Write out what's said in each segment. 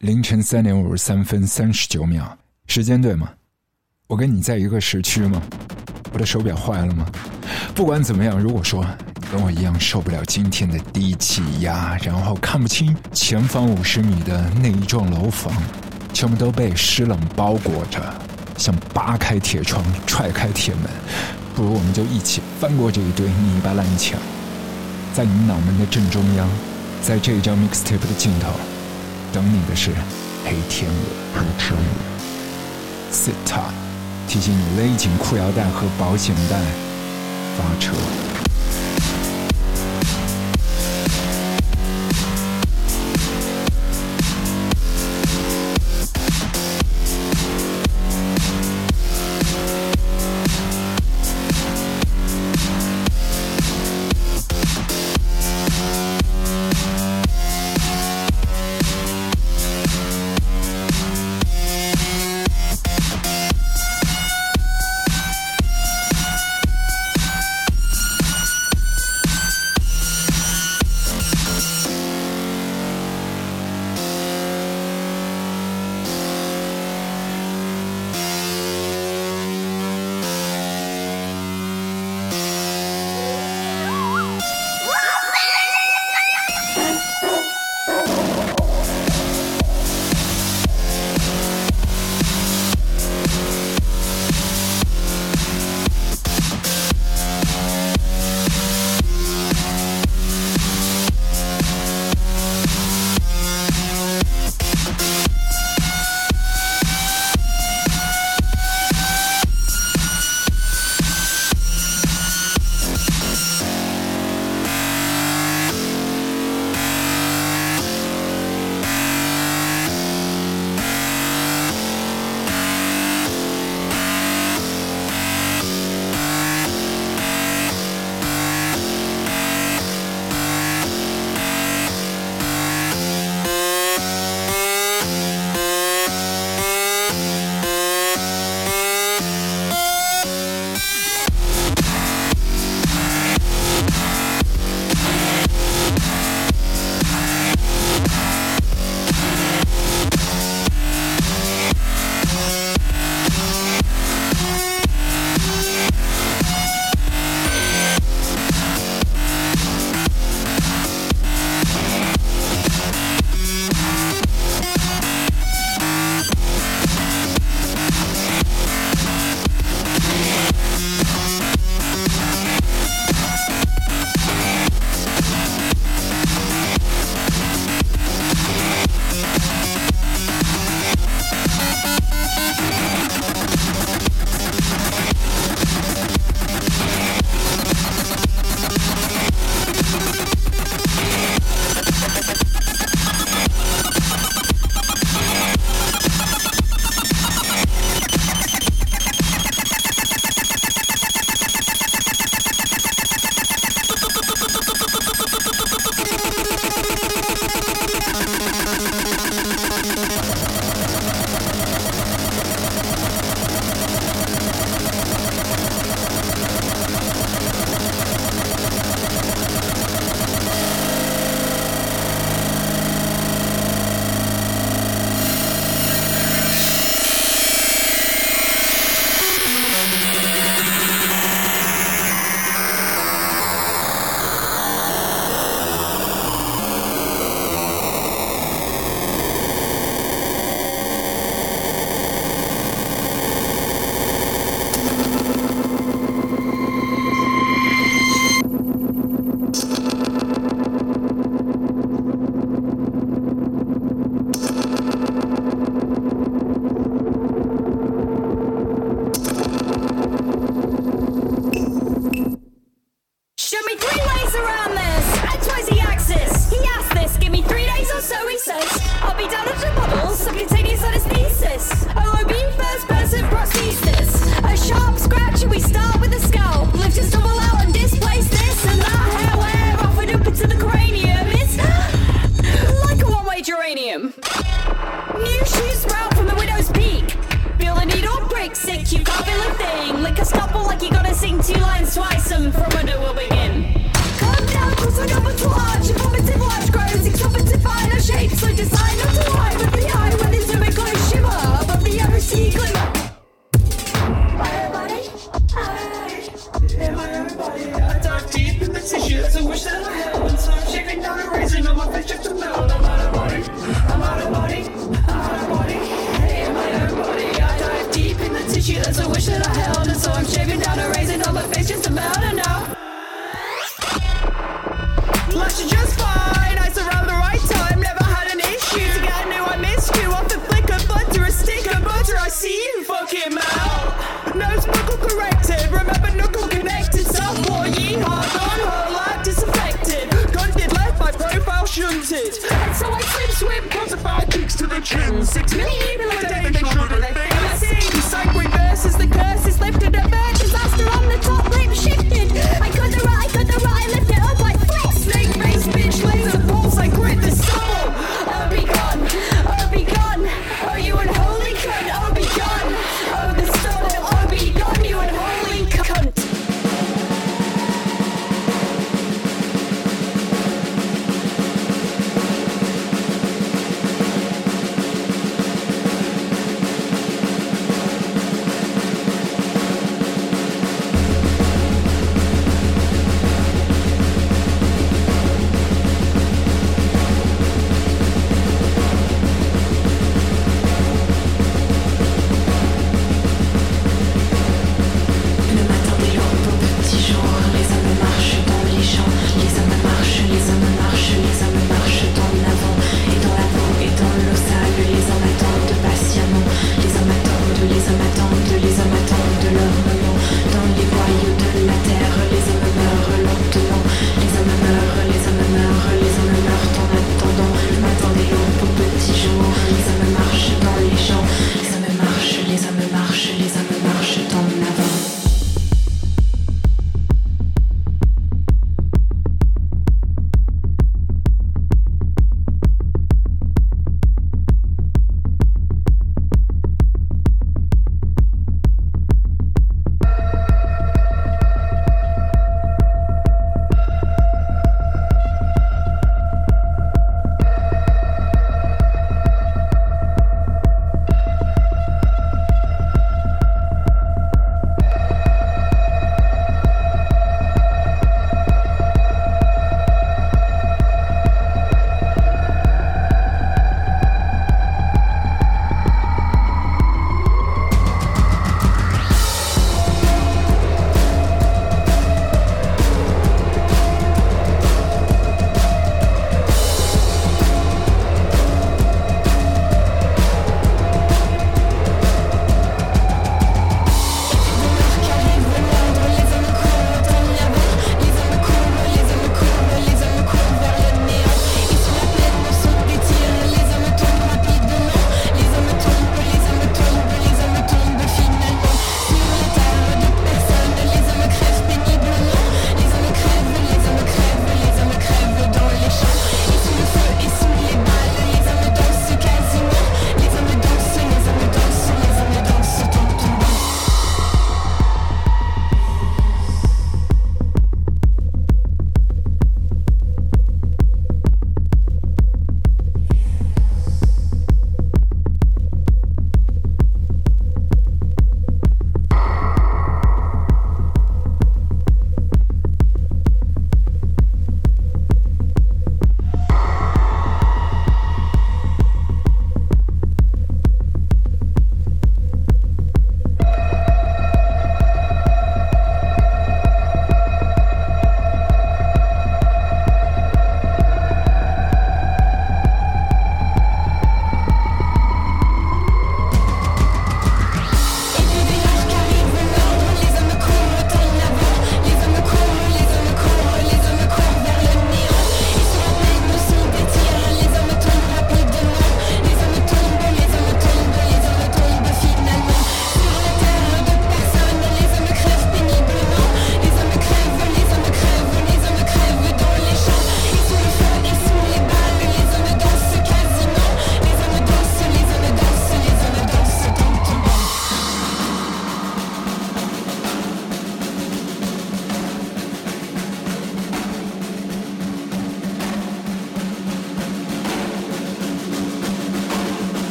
凌晨三点五十三分三十九秒，时间对吗？我跟你在一个时区吗？我的手表坏了吗？不管怎么样，如果说跟我一样受不了今天的低气压，然后看不清前方五十米的那一幢楼房，全部都被湿冷包裹着，想扒开铁窗、踹开铁门，不如我们就一起翻过这一堆泥巴烂墙，在你脑门的正中央，在这一张 mixtape 的尽头。等你的是黑天鹅，黑天鹅。Sit tight，提醒你勒紧裤腰带和保险带，发车。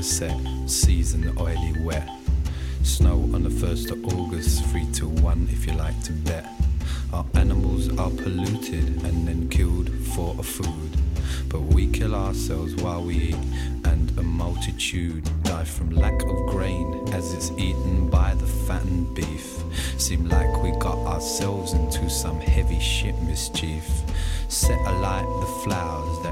a set season, oily wet. Snow on the 1st of August, 3 to 1 if you like to bet. Our animals are polluted and then killed for a food. But we kill ourselves while we eat, and a multitude die from lack of grain as it's eaten by the fattened beef. Seem like we got ourselves into some heavy shit mischief. Set alight the flowers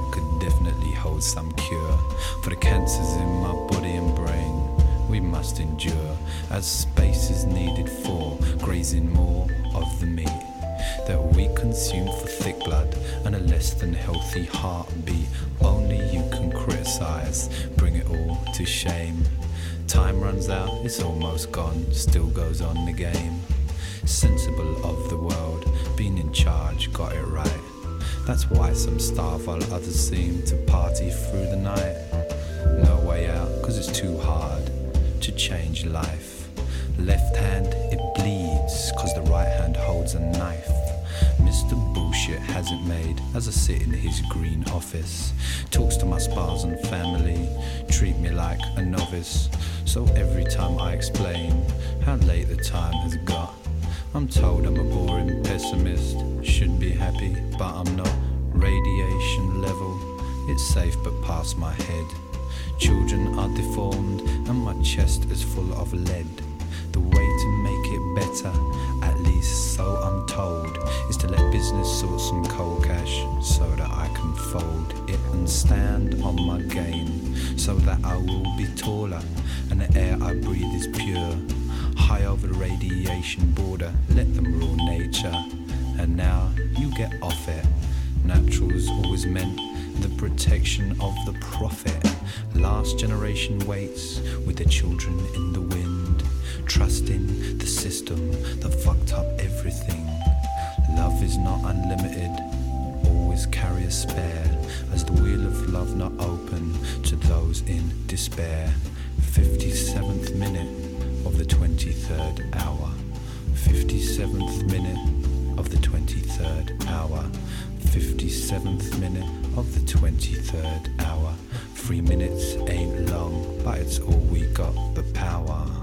some cure for the cancers in my body and brain. We must endure as space is needed for grazing more of the meat that we consume for thick blood and a less than healthy heartbeat. Only you can criticize, bring it all to shame. Time runs out, it's almost gone, still goes on the game. Sensible of the world, being in charge, got it right. That's why some starve while others seem to party through the night. No way out, cause it's too hard to change life. Left hand, it bleeds, cause the right hand holds a knife. Mr. Bullshit hasn't made as I sit in his green office. Talks to my spouse and family, treat me like a novice. So every time I explain how late the time has got, I'm told I'm a boring pessimist. Should be happy, but I'm not. Safe but past my head. Children are deformed, and my chest is full of lead. The way to make it better, at least so I'm told, is to let business sort some cold cash so that I can fold it and stand on my game, so that I will be taller and the air I breathe is pure. High over the radiation border, let them rule nature. And now you get off it. Natural's always meant the protection of the profit. Last generation waits with their children in the wind, trusting the system that fucked up everything. Love is not unlimited, always carry a spare, as the wheel of love not open to those in despair. 57th minute of the 23rd hour. 57th minute of the 23rd hour. 57th minute of the 23rd hour. Three minutes ain't long, but it's all we got the power.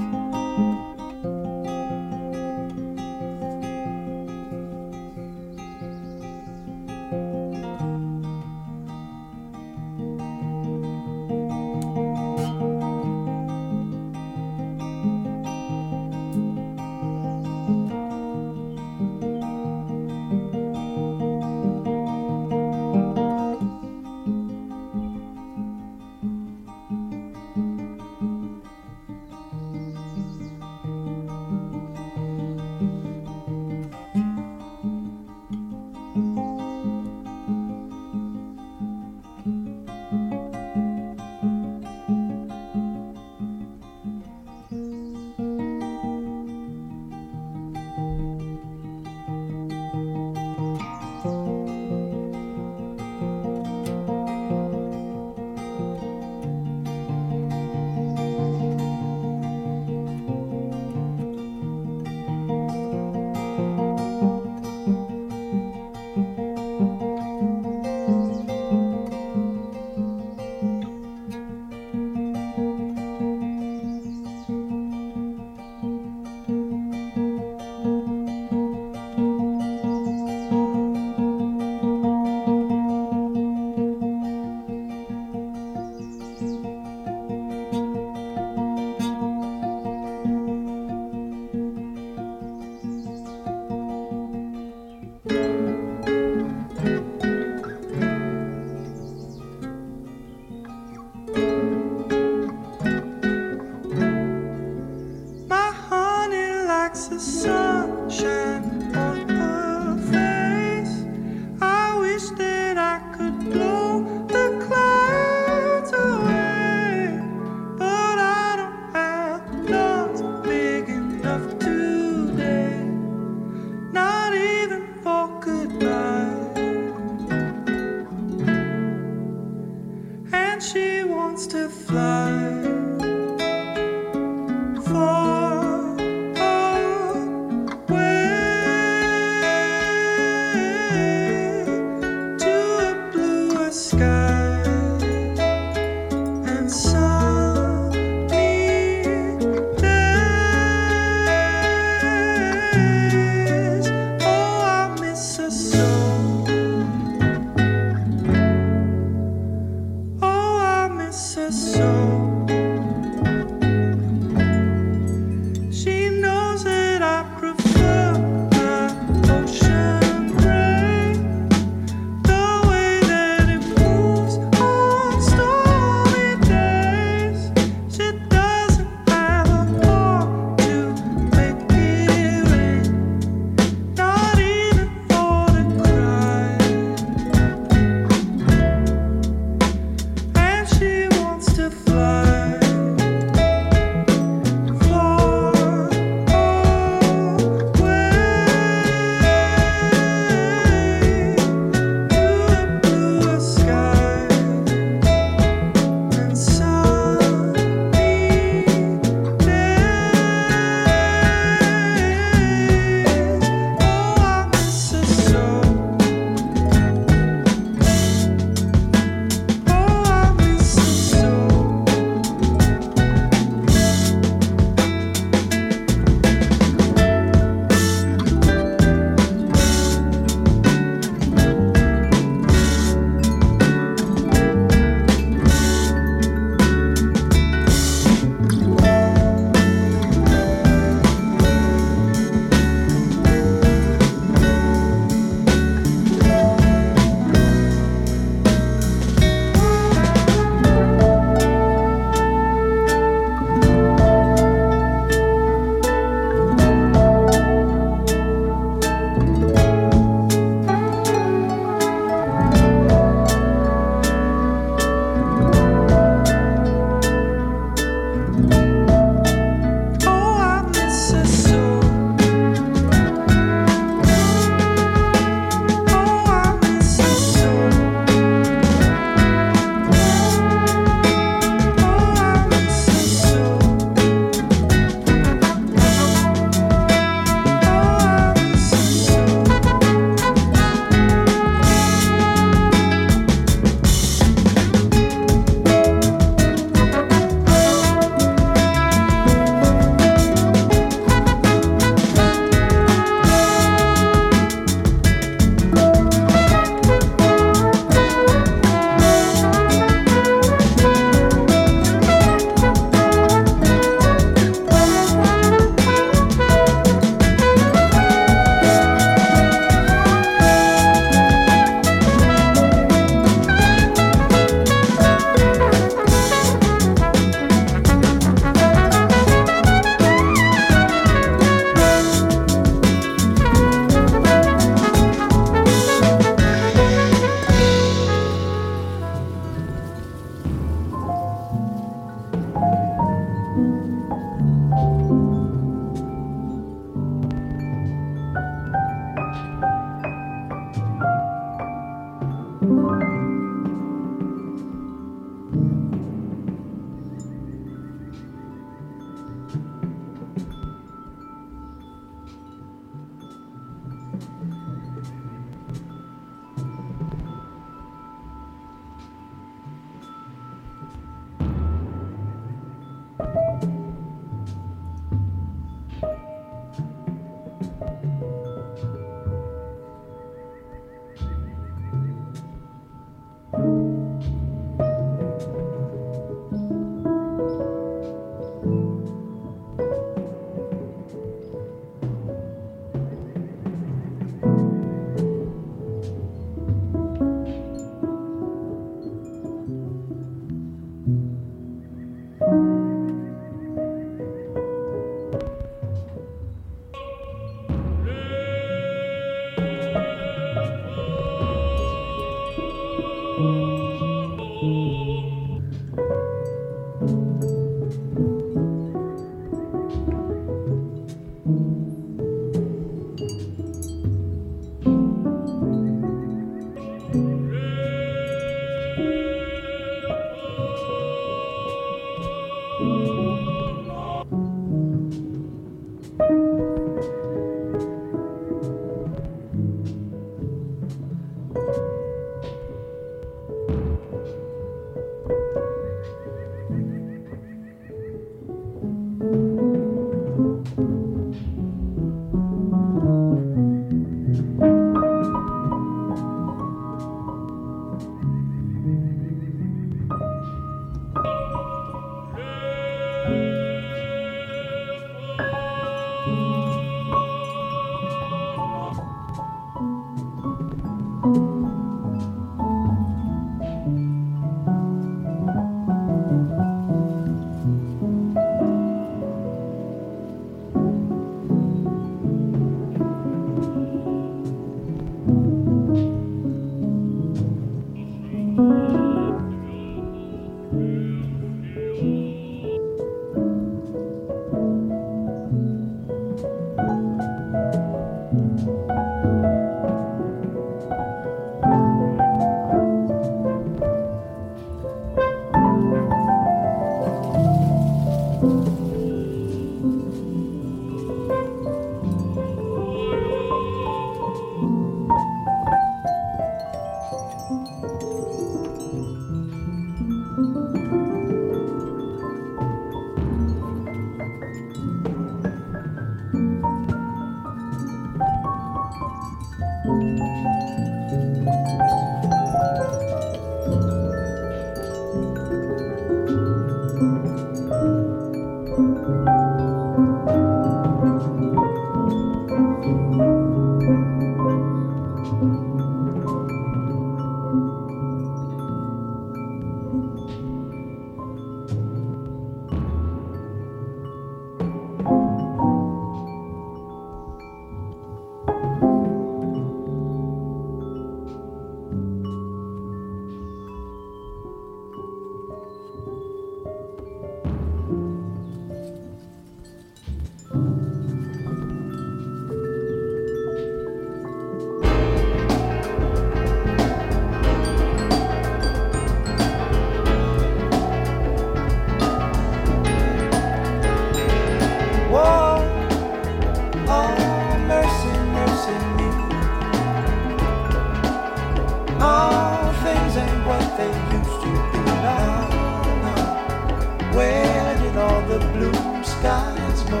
Skies go?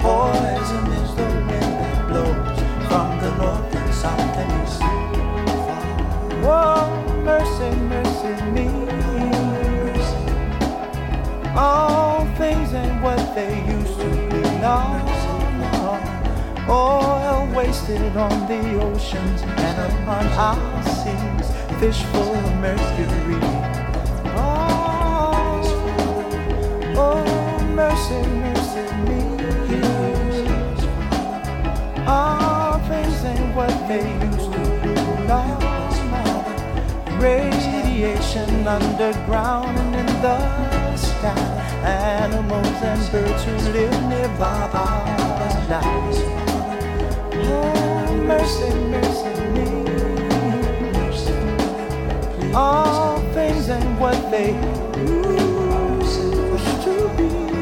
Poison is the wind that blows from the north and south and east. Whoa, mercy, mercy me. All things ain't what they used to be now. Oil wasted on the oceans and upon our seas, fish full of mercury. Oh, oh underground and in the sky. Animals and birds who live nearby are alive. Oh, mercy, mercy me. All things ain't what they used to be.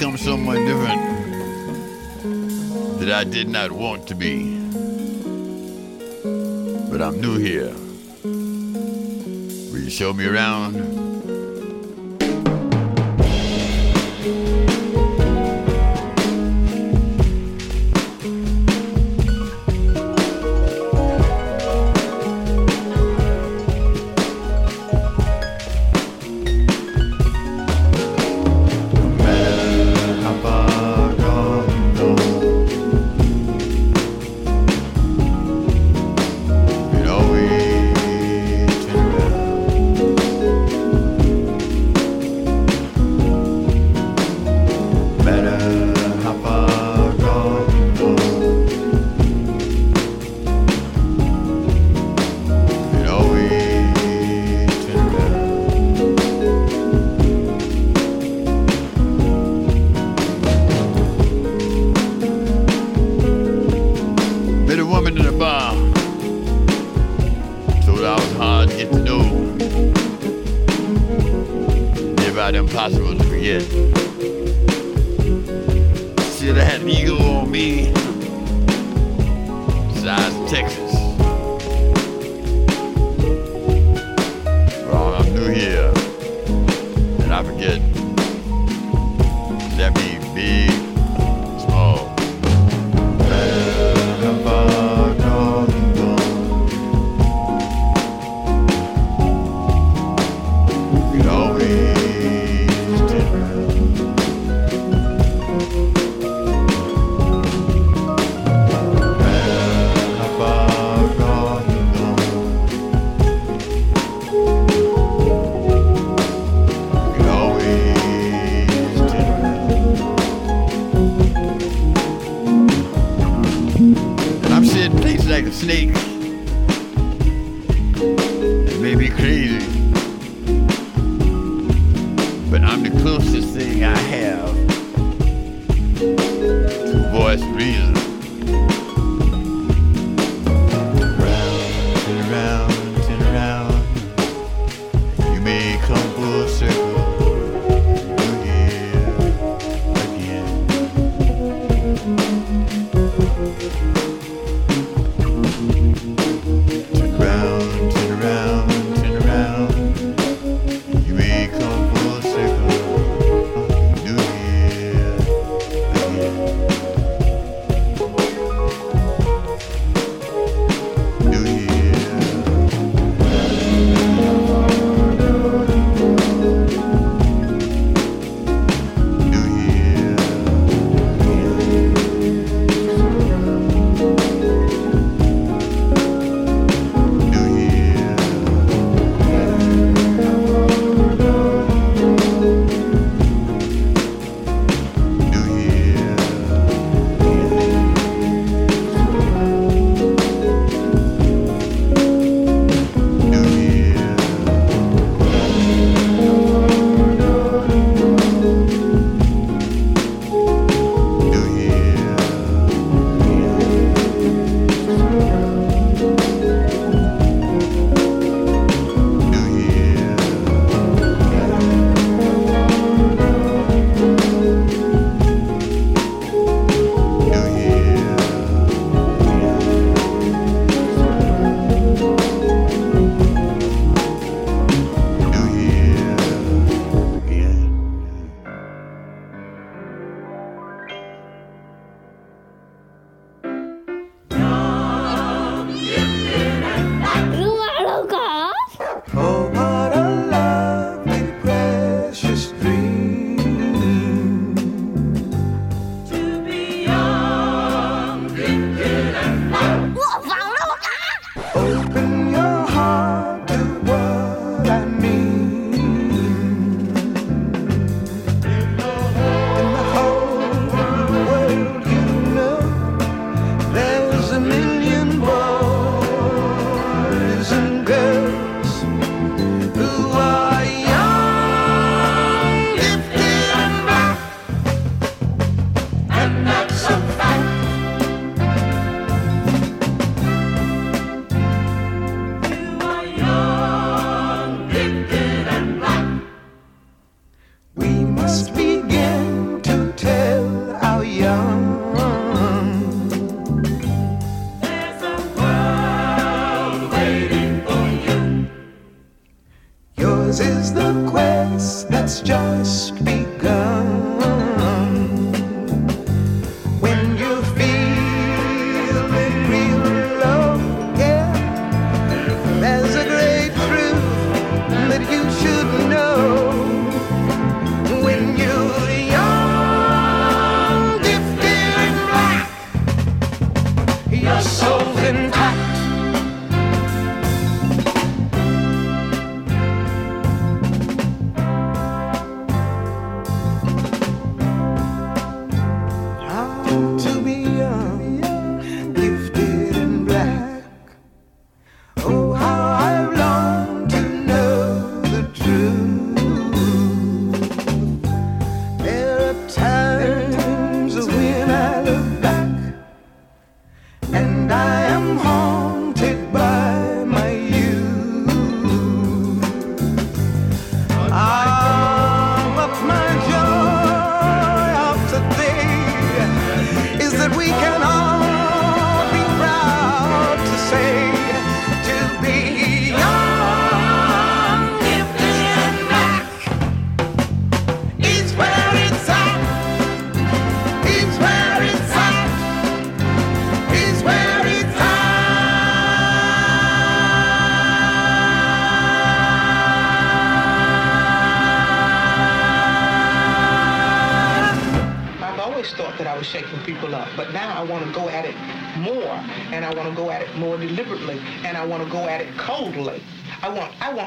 become someone different that I did not want to be. But I'm new here. Will you show me around?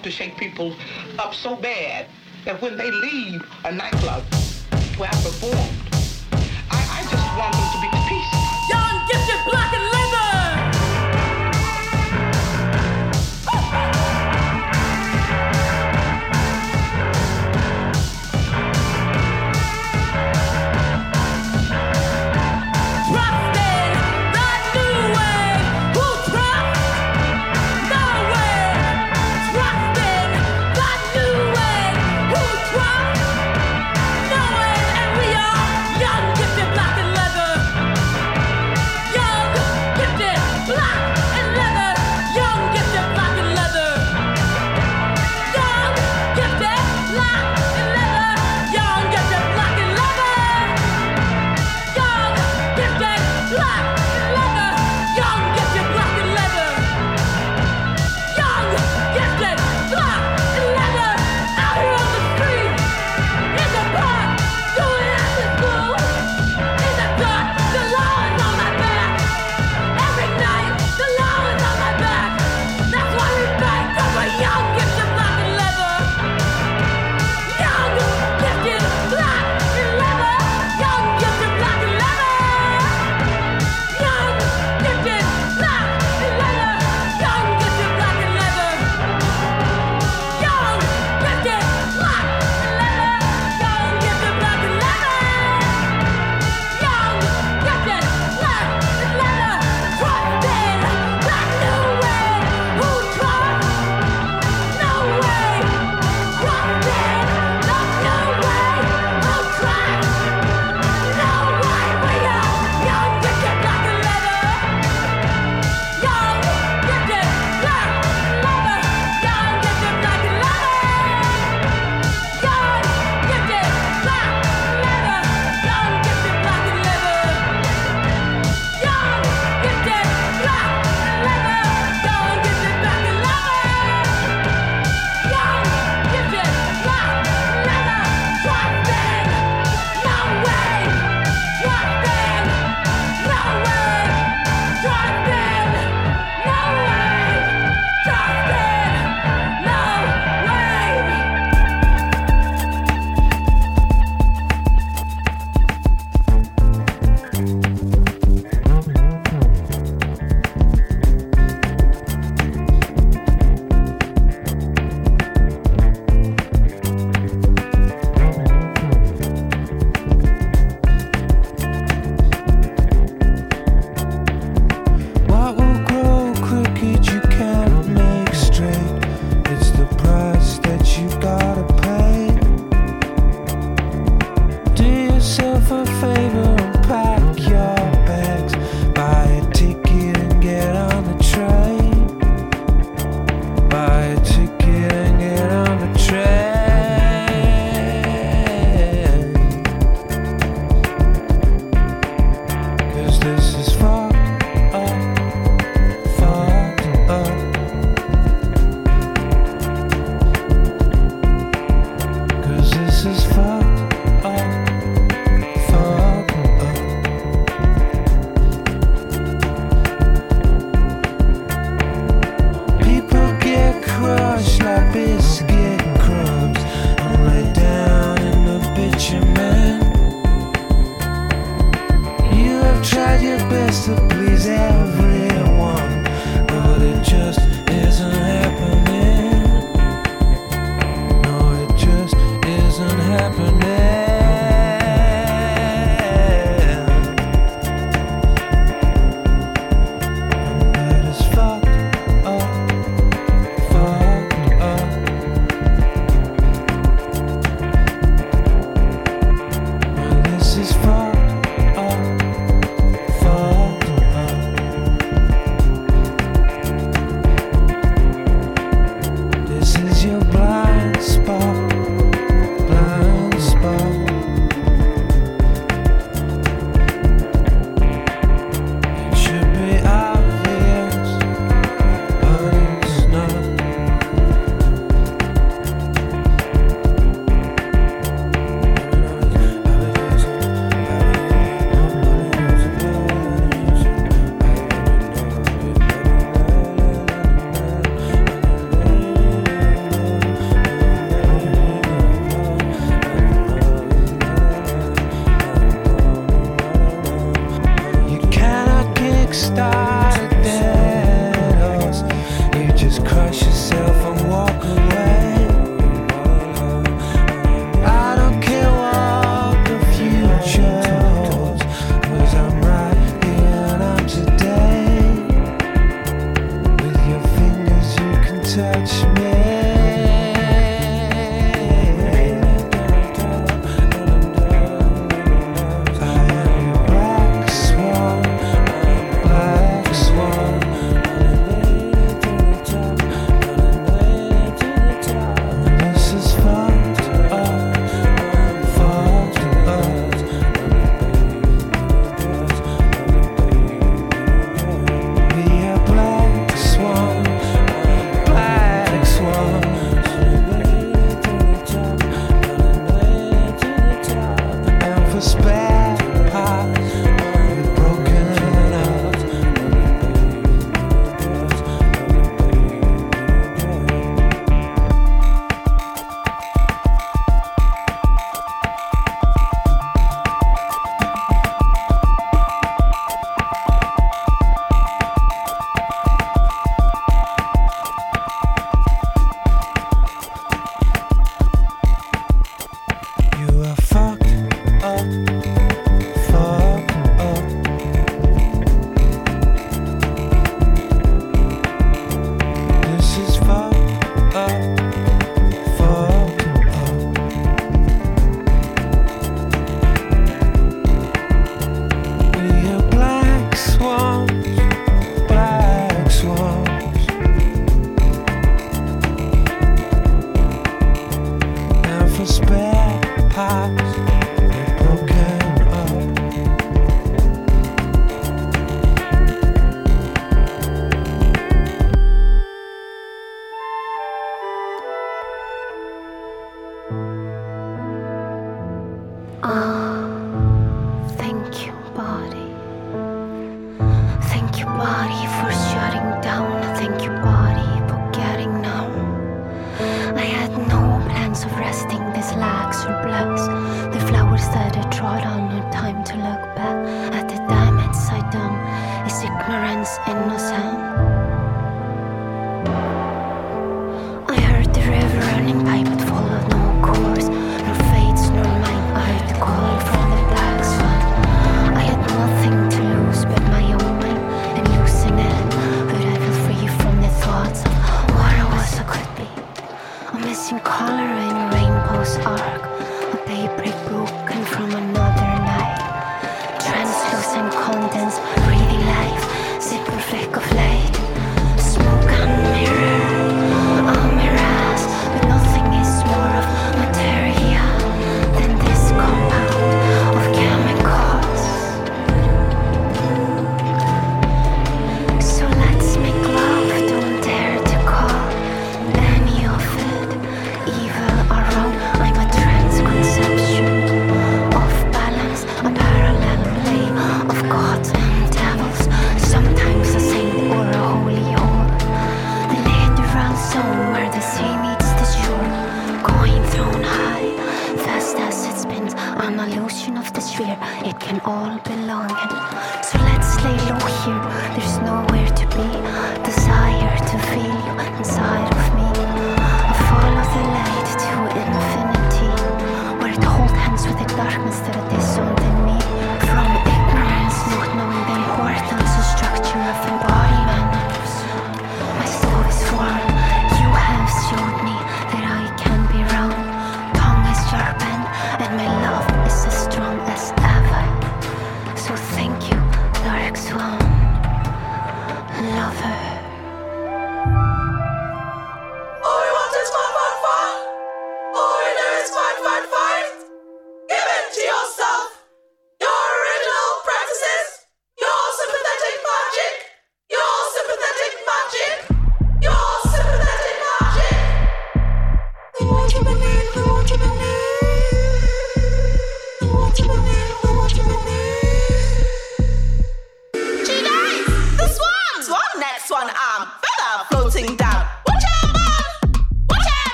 want to shake people up so bad that when they leave a nightclub,